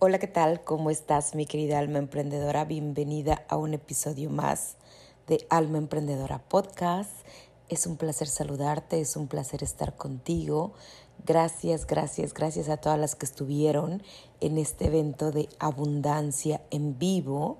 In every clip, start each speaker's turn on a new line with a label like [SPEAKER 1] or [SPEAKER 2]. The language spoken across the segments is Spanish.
[SPEAKER 1] Hola, ¿qué tal? ¿Cómo estás, mi querida alma emprendedora? Bienvenida a un episodio más de Alma Emprendedora Podcast. Es un placer saludarte, es un placer estar contigo. Gracias, gracias, gracias a todas las que estuvieron en este evento de abundancia en vivo.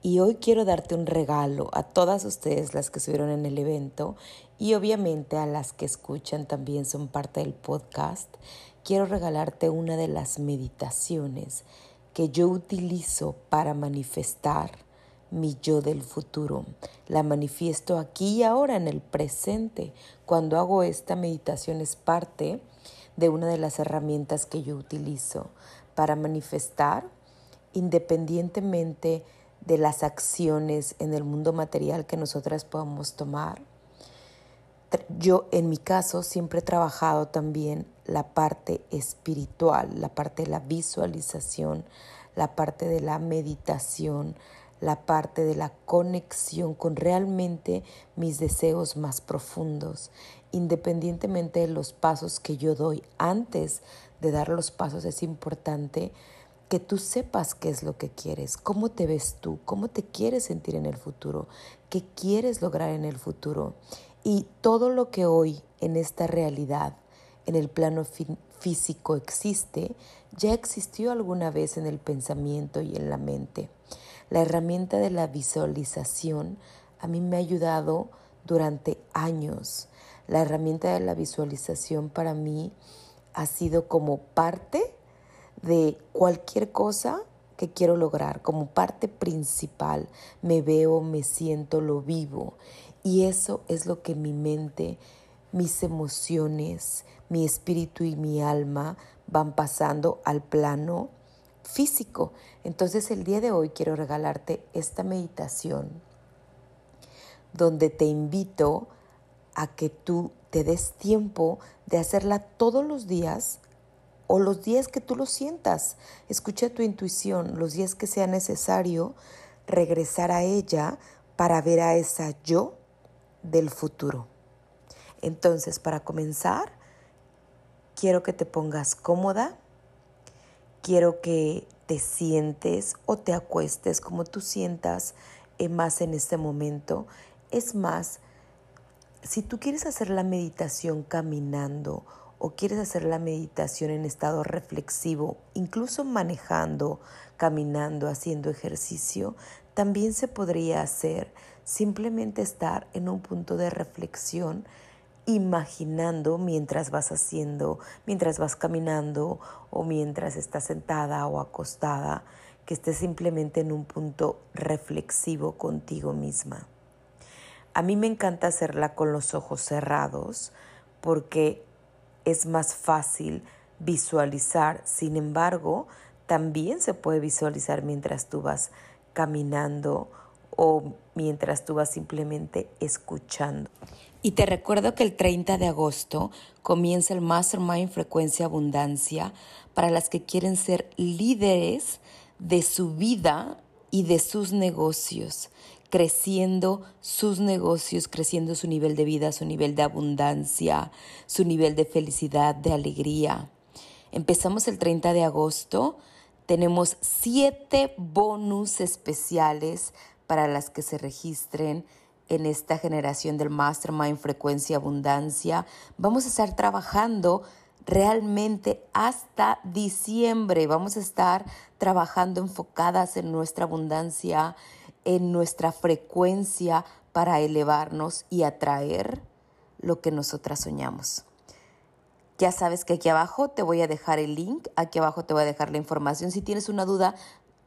[SPEAKER 1] Y hoy quiero darte un regalo a todas ustedes las que estuvieron en el evento y obviamente a las que escuchan también son parte del podcast quiero regalarte una de las meditaciones que yo utilizo para manifestar mi yo del futuro. La manifiesto aquí y ahora en el presente. Cuando hago esta meditación es parte de una de las herramientas que yo utilizo para manifestar independientemente de las acciones en el mundo material que nosotras podamos tomar yo en mi caso siempre he trabajado también la parte espiritual, la parte de la visualización, la parte de la meditación, la parte de la conexión con realmente mis deseos más profundos, independientemente de los pasos que yo doy. Antes de dar los pasos es importante que tú sepas qué es lo que quieres, cómo te ves tú, cómo te quieres sentir en el futuro, qué quieres lograr en el futuro. Y todo lo que hoy en esta realidad, en el plano físico existe, ya existió alguna vez en el pensamiento y en la mente. La herramienta de la visualización a mí me ha ayudado durante años. La herramienta de la visualización para mí ha sido como parte de cualquier cosa que quiero lograr, como parte principal. Me veo, me siento, lo vivo. Y eso es lo que mi mente, mis emociones, mi espíritu y mi alma van pasando al plano físico. Entonces el día de hoy quiero regalarte esta meditación donde te invito a que tú te des tiempo de hacerla todos los días o los días que tú lo sientas. Escucha tu intuición, los días que sea necesario regresar a ella para ver a esa yo del futuro. Entonces, para comenzar, quiero que te pongas cómoda, quiero que te sientes o te acuestes como tú sientas más en este momento. Es más, si tú quieres hacer la meditación caminando o quieres hacer la meditación en estado reflexivo, incluso manejando, caminando, haciendo ejercicio, también se podría hacer simplemente estar en un punto de reflexión imaginando mientras vas haciendo, mientras vas caminando o mientras estás sentada o acostada, que estés simplemente en un punto reflexivo contigo misma. A mí me encanta hacerla con los ojos cerrados porque es más fácil visualizar, sin embargo, también se puede visualizar mientras tú vas caminando o mientras tú vas simplemente escuchando. Y te recuerdo que el 30 de agosto comienza el Mastermind Frecuencia Abundancia para las que quieren ser líderes de su vida y de sus negocios, creciendo sus negocios, creciendo su nivel de vida, su nivel de abundancia, su nivel de felicidad, de alegría. Empezamos el 30 de agosto tenemos siete bonus especiales para las que se registren en esta generación del Mastermind Frecuencia Abundancia. Vamos a estar trabajando realmente hasta diciembre. Vamos a estar trabajando enfocadas en nuestra abundancia, en nuestra frecuencia para elevarnos y atraer lo que nosotras soñamos. Ya sabes que aquí abajo te voy a dejar el link, aquí abajo te voy a dejar la información. Si tienes una duda,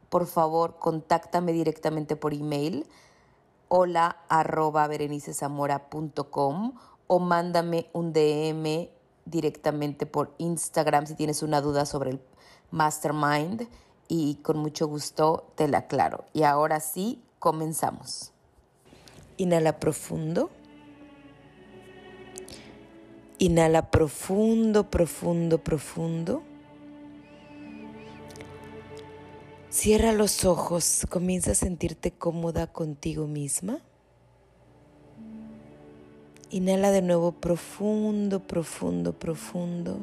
[SPEAKER 1] por favor, contáctame directamente por email hola arroba berenicezamora.com o mándame un DM directamente por Instagram si tienes una duda sobre el mastermind y con mucho gusto te la aclaro. Y ahora sí, comenzamos. Inhala profundo. Inhala profundo, profundo, profundo. Cierra los ojos, comienza a sentirte cómoda contigo misma. Inhala de nuevo profundo, profundo, profundo.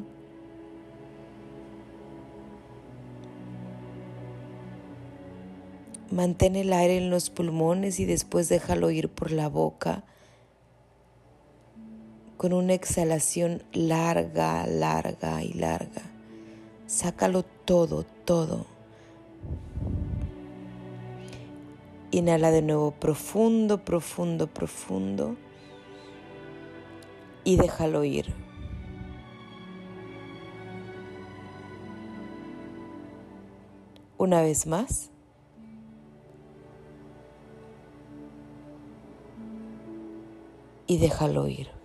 [SPEAKER 1] Mantén el aire en los pulmones y después déjalo ir por la boca con una exhalación larga, larga y larga. Sácalo todo, todo. Inhala de nuevo profundo, profundo, profundo. Y déjalo ir. Una vez más. Y déjalo ir.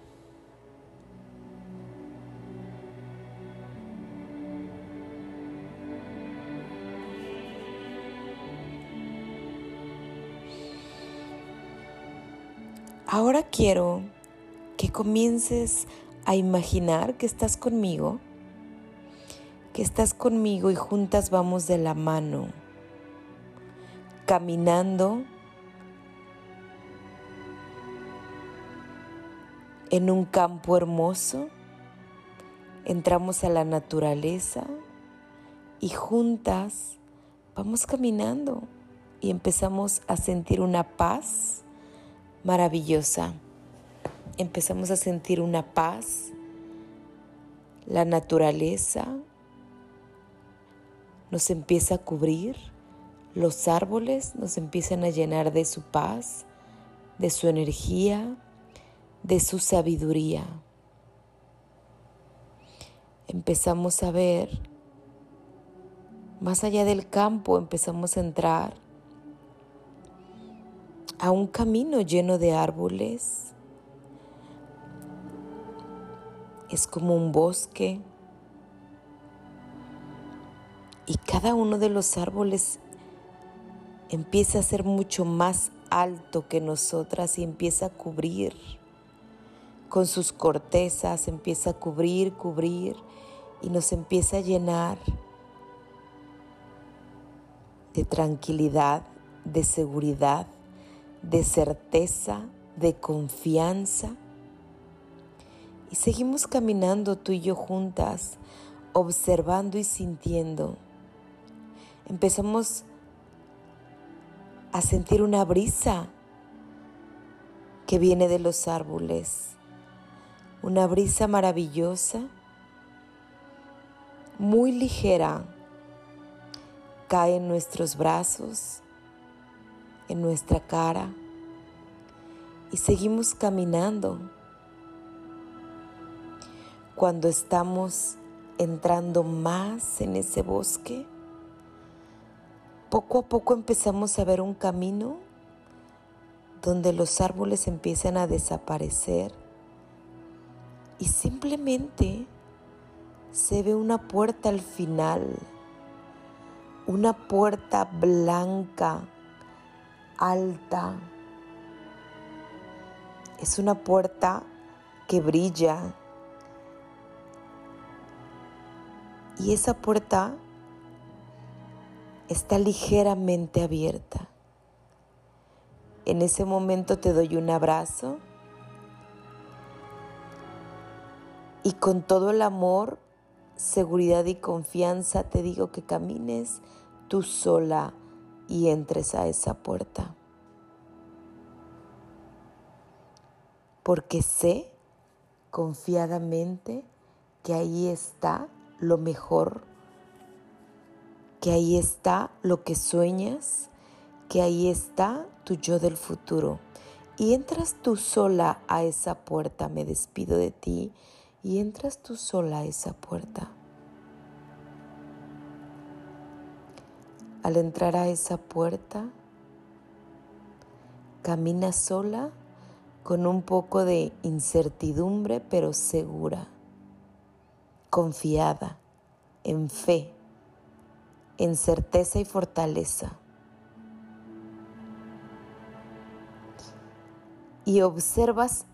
[SPEAKER 1] Ahora quiero que comiences a imaginar que estás conmigo, que estás conmigo y juntas vamos de la mano, caminando en un campo hermoso, entramos a la naturaleza y juntas vamos caminando y empezamos a sentir una paz maravillosa. Empezamos a sentir una paz, la naturaleza nos empieza a cubrir, los árboles nos empiezan a llenar de su paz, de su energía, de su sabiduría. Empezamos a ver, más allá del campo, empezamos a entrar a un camino lleno de árboles. Es como un bosque. Y cada uno de los árboles empieza a ser mucho más alto que nosotras y empieza a cubrir. Con sus cortezas empieza a cubrir, cubrir y nos empieza a llenar de tranquilidad, de seguridad, de certeza, de confianza. Y seguimos caminando tú y yo juntas, observando y sintiendo. Empezamos a sentir una brisa que viene de los árboles, una brisa maravillosa, muy ligera, cae en nuestros brazos en nuestra cara y seguimos caminando. Cuando estamos entrando más en ese bosque, poco a poco empezamos a ver un camino donde los árboles empiezan a desaparecer y simplemente se ve una puerta al final, una puerta blanca alta. Es una puerta que brilla. Y esa puerta está ligeramente abierta. En ese momento te doy un abrazo y con todo el amor, seguridad y confianza te digo que camines tú sola y entres a esa puerta. Porque sé confiadamente que ahí está lo mejor, que ahí está lo que sueñas, que ahí está tu yo del futuro. Y entras tú sola a esa puerta, me despido de ti, y entras tú sola a esa puerta. Al entrar a esa puerta, camina sola con un poco de incertidumbre, pero segura, confiada, en fe, en certeza y fortaleza. Y observas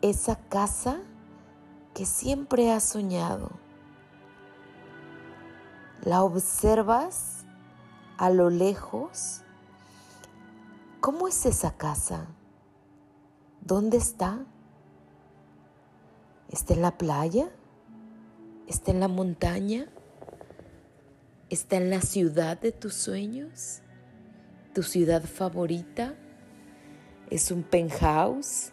[SPEAKER 1] esa casa que siempre has soñado. La observas a lo lejos, ¿cómo es esa casa? ¿Dónde está? ¿Está en la playa? ¿Está en la montaña? ¿Está en la ciudad de tus sueños? tu ciudad favorita? ¿Es un penthouse?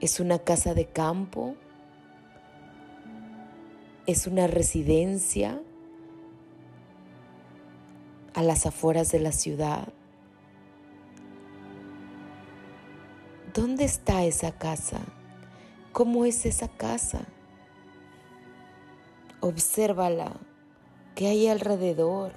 [SPEAKER 1] ¿Es una casa de campo? ¿Es una residencia a las afueras de la ciudad? ¿Dónde está esa casa? ¿Cómo es esa casa? Obsérvala. ¿Qué hay alrededor?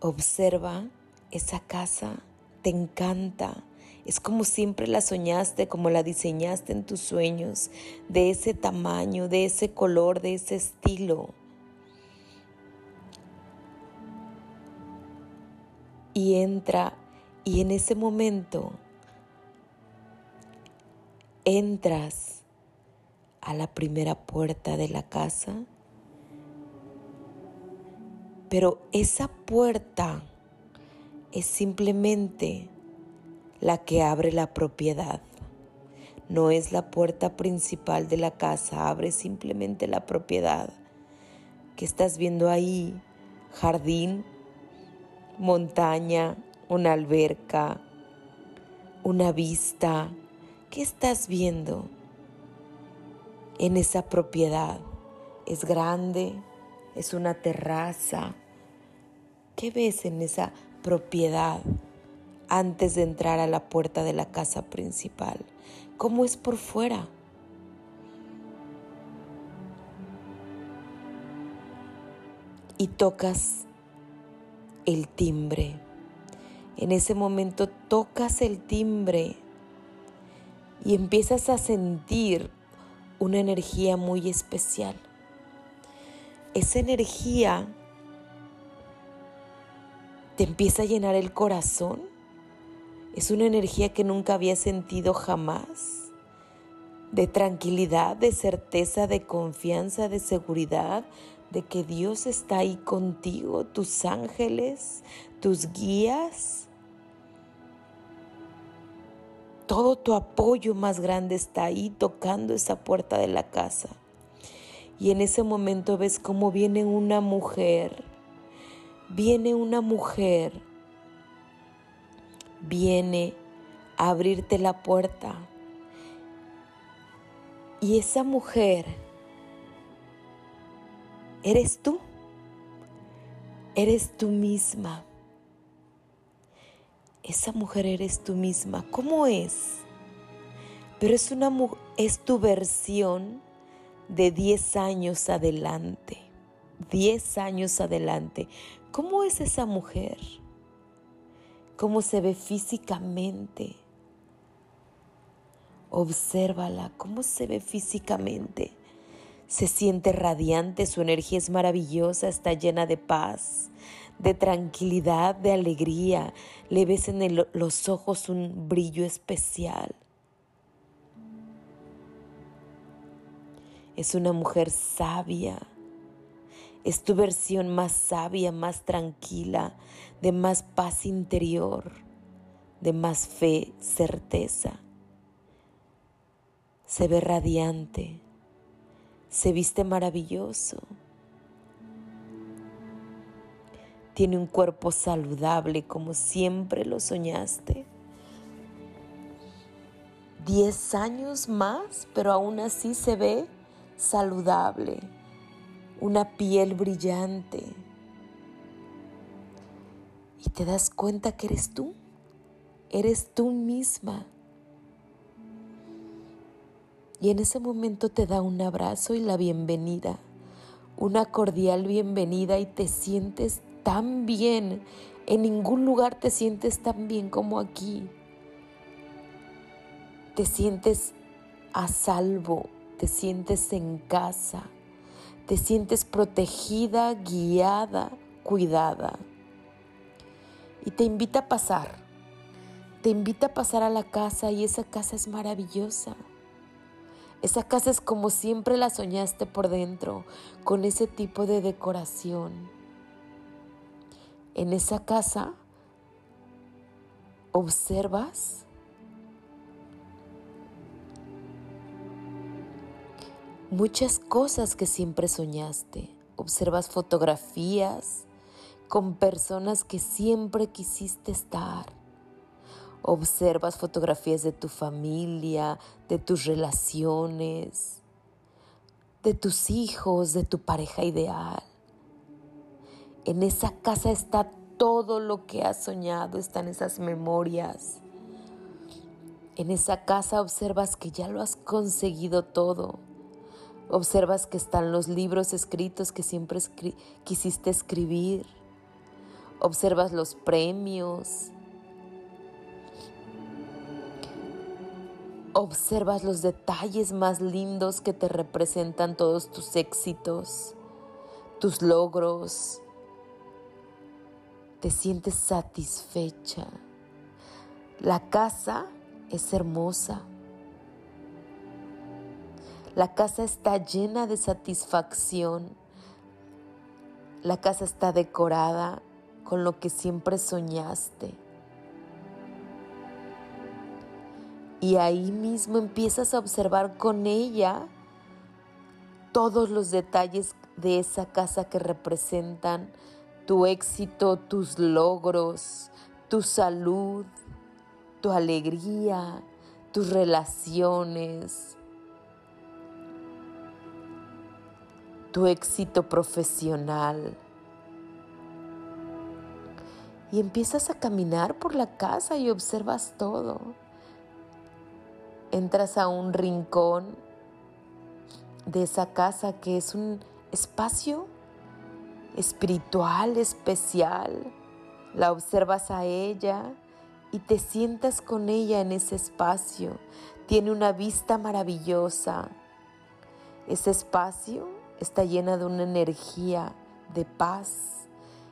[SPEAKER 1] Observa esa casa, te encanta. Es como siempre la soñaste, como la diseñaste en tus sueños, de ese tamaño, de ese color, de ese estilo. Y entra, y en ese momento entras a la primera puerta de la casa pero esa puerta es simplemente la que abre la propiedad. No es la puerta principal de la casa, abre simplemente la propiedad. que estás viendo ahí? Jardín, montaña, una alberca, una vista. ¿Qué estás viendo en esa propiedad? ¿Es grande? ¿Es una terraza? ¿Qué ves en esa propiedad antes de entrar a la puerta de la casa principal? ¿Cómo es por fuera? Y tocas el timbre. En ese momento tocas el timbre y empiezas a sentir una energía muy especial. Esa energía te empieza a llenar el corazón. Es una energía que nunca había sentido jamás. De tranquilidad, de certeza, de confianza, de seguridad, de que Dios está ahí contigo, tus ángeles, tus guías. Todo tu apoyo más grande está ahí tocando esa puerta de la casa. Y en ese momento ves cómo viene una mujer viene una mujer, viene a abrirte la puerta. Y esa mujer eres tú, eres tú misma. Esa mujer eres tú misma. ¿Cómo es? Pero es, una, es tu versión de 10 años adelante. 10 años adelante. ¿Cómo es esa mujer? ¿Cómo se ve físicamente? Obsérvala, cómo se ve físicamente. Se siente radiante, su energía es maravillosa, está llena de paz, de tranquilidad, de alegría. Le ves en los ojos un brillo especial. Es una mujer sabia, es tu versión más sabia, más tranquila, de más paz interior, de más fe, certeza. Se ve radiante, se viste maravilloso. Tiene un cuerpo saludable como siempre lo soñaste. Diez años más, pero aún así se ve saludable una piel brillante. Y te das cuenta que eres tú, eres tú misma. Y en ese momento te da un abrazo y la bienvenida, una cordial bienvenida y te sientes tan bien. En ningún lugar te sientes tan bien como aquí. Te sientes a salvo, te sientes en casa te sientes protegida, guiada, cuidada. Y te invita a pasar. Te invita a pasar a la casa y esa casa es maravillosa. Esa casa es como siempre la soñaste por dentro, con ese tipo de decoración. En esa casa observas muchas cosas que siempre soñaste. observas fotografías con personas que siempre quisiste estar. Observas fotografías de tu familia, de tus relaciones, de tus hijos, de tu pareja ideal. En esa casa está todo lo que has soñado, están esas memorias. En esa casa observas que ya lo has conseguido todo. Observas que están los libros escritos que siempre quisiste escribir. Observas los premios. Observas los detalles más lindos que te representan todos tus éxitos, tus logros, te sientes satisfecha. La casa es hermosa. La casa está llena de satisfacción. La casa está decorada con lo que siempre soñaste. Y ahí mismo empiezas a observar con ella todos los detalles de esa casa que representan tu éxito, tus logros, tu salud, tu alegría, tus relaciones, tu éxito profesional. Y empiezas a caminar por la casa y observas todo. Entras a un rincón de esa casa que es un espacio espiritual, especial. La observas a ella y te sientas con ella en ese espacio. Tiene una vista maravillosa. Ese espacio está llena de una energía de paz.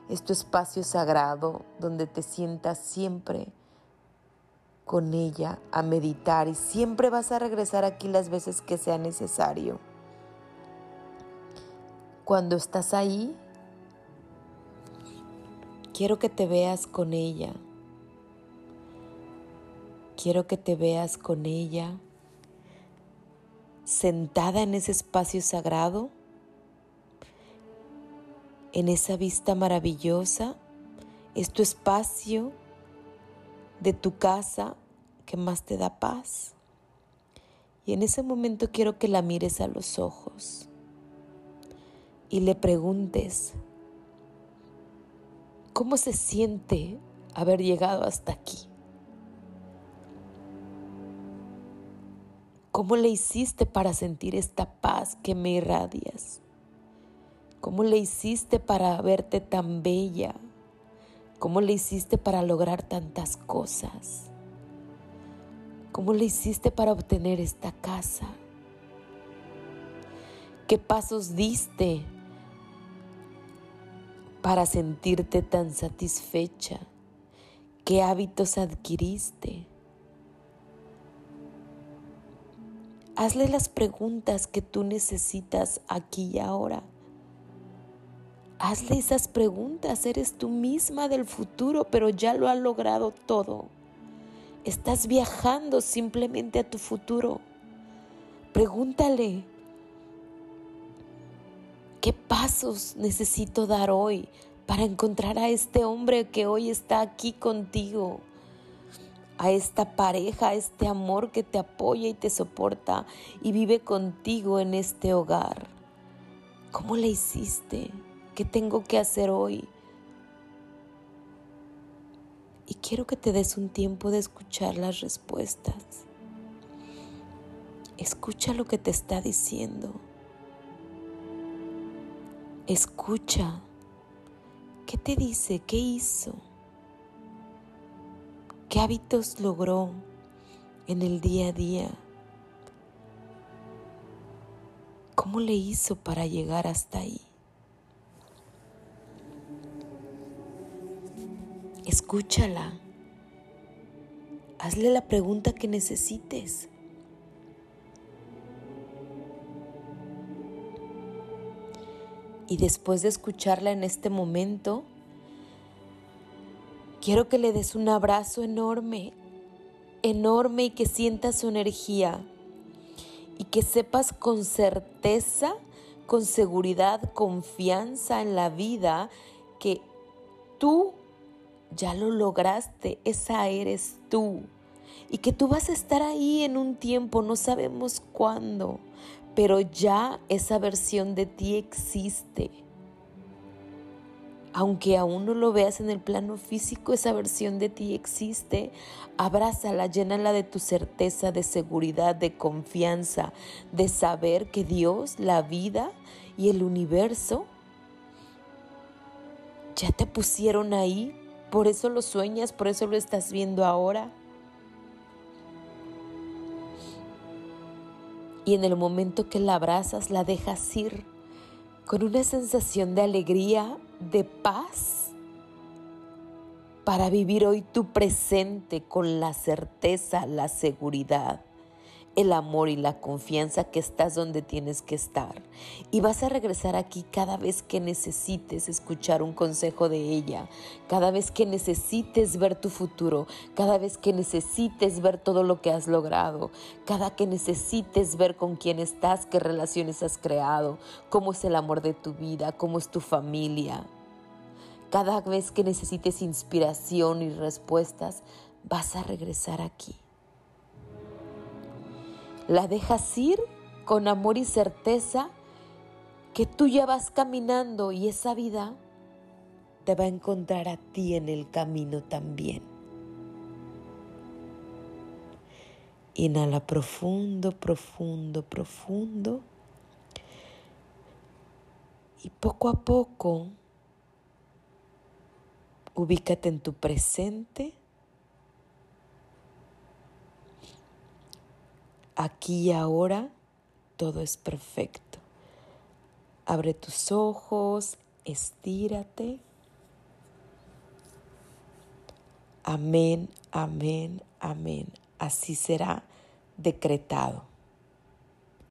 [SPEAKER 1] Es tu espacio sagrado donde te sientas siempre con ella a meditar y siempre vas a regresar aquí las veces que sea necesario. Cuando estás ahí, Quiero que te veas con ella. Quiero que te veas con ella sentada en ese espacio sagrado, en esa vista maravillosa. Es tu espacio de tu casa que más te da paz. Y en ese momento quiero que la mires a los ojos y le preguntes, ¿Cómo se siente haber llegado hasta aquí? ¿Cómo le hiciste para sentir esta paz que me irradias? ¿Cómo le hiciste para verte tan bella? ¿Cómo le hiciste para lograr tantas cosas? ¿Cómo le hiciste para obtener esta casa? ¿Qué pasos diste para sentirte tan satisfecha? ¿Qué hábitos adquiriste? Hazle las preguntas que tú necesitas aquí y ahora. Hazle esas preguntas. Eres tú misma del futuro, pero ya lo has logrado todo. Estás viajando simplemente a tu futuro. Pregúntale, ¿Qué pasos necesito dar hoy para encontrar a este hombre que hoy está aquí contigo? A esta pareja, a este amor que te apoya y te soporta y vive contigo en este hogar. ¿Cómo le hiciste? ¿Qué tengo que hacer hoy? Y quiero que te des un tiempo de escuchar las respuestas. Escucha lo que te está diciendo. Escucha. ¿Qué te dice? ¿Qué hizo? ¿Qué hábitos logró en el día a día? ¿Cómo le hizo para llegar hasta ahí? Escúchala. Hazle la pregunta que necesites. Y después de escucharla en este momento, quiero que le des un abrazo enorme, enorme y que sientas su energía y que sepas con certeza, con seguridad, confianza en la vida que tú ya lo lograste, esa eres tú. Y que tú vas a estar ahí en un tiempo, no sabemos cuándo, pero ya esa versión de ti existe. Aunque aún no lo veas en el plano físico, esa versión de ti existe. Abrázala, llénala de tu certeza, de seguridad, de confianza, de saber que Dios, la vida y el universo ya te pusieron ahí. Por eso lo sueñas, por eso lo estás viendo ahora. Y en el momento que la abrazas, la dejas ir con una sensación de alegría, de paz, para vivir hoy tu presente con la certeza, la seguridad el amor y la confianza que estás donde tienes que estar. Y vas a regresar aquí cada vez que necesites escuchar un consejo de ella, cada vez que necesites ver tu futuro, cada vez que necesites ver todo lo que has logrado, cada que necesites ver con quién estás, qué relaciones has creado, cómo es el amor de tu vida, cómo es tu familia. Cada vez que necesites inspiración y respuestas, vas a regresar aquí la dejas ir con amor y certeza que tú ya vas caminando y esa vida te va a encontrar a ti en el camino también. Inhala profundo, profundo, profundo. Y poco a poco, ubícate en tu presente aquí y ahora todo es perfecto. Abre tus ojos, estírate. Amén, amén, amén. Así será decretado.